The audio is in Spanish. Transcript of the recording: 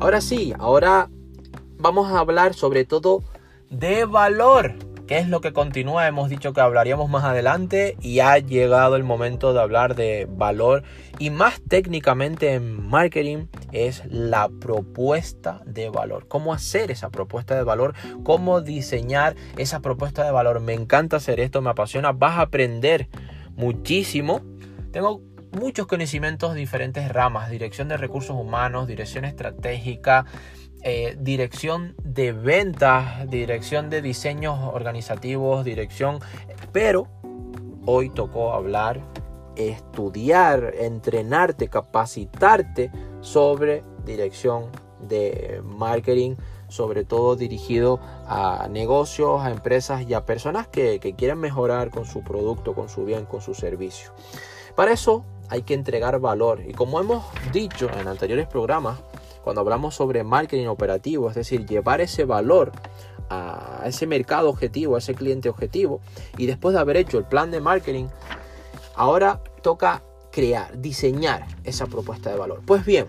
Ahora sí, ahora vamos a hablar sobre todo de valor. ¿Qué es lo que continúa? Hemos dicho que hablaríamos más adelante y ha llegado el momento de hablar de valor y más técnicamente en marketing es la propuesta de valor. ¿Cómo hacer esa propuesta de valor? ¿Cómo diseñar esa propuesta de valor? Me encanta hacer esto, me apasiona, vas a aprender muchísimo. Tengo muchos conocimientos, diferentes ramas, dirección de recursos humanos, dirección estratégica, eh, dirección de ventas, dirección de diseños organizativos, dirección, pero hoy tocó hablar, estudiar, entrenarte, capacitarte sobre dirección de marketing, sobre todo dirigido a negocios, a empresas y a personas que, que quieren mejorar con su producto, con su bien, con su servicio. Para eso hay que entregar valor y como hemos dicho en anteriores programas, cuando hablamos sobre marketing operativo, es decir, llevar ese valor a ese mercado objetivo, a ese cliente objetivo, y después de haber hecho el plan de marketing, ahora toca crear, diseñar esa propuesta de valor. Pues bien,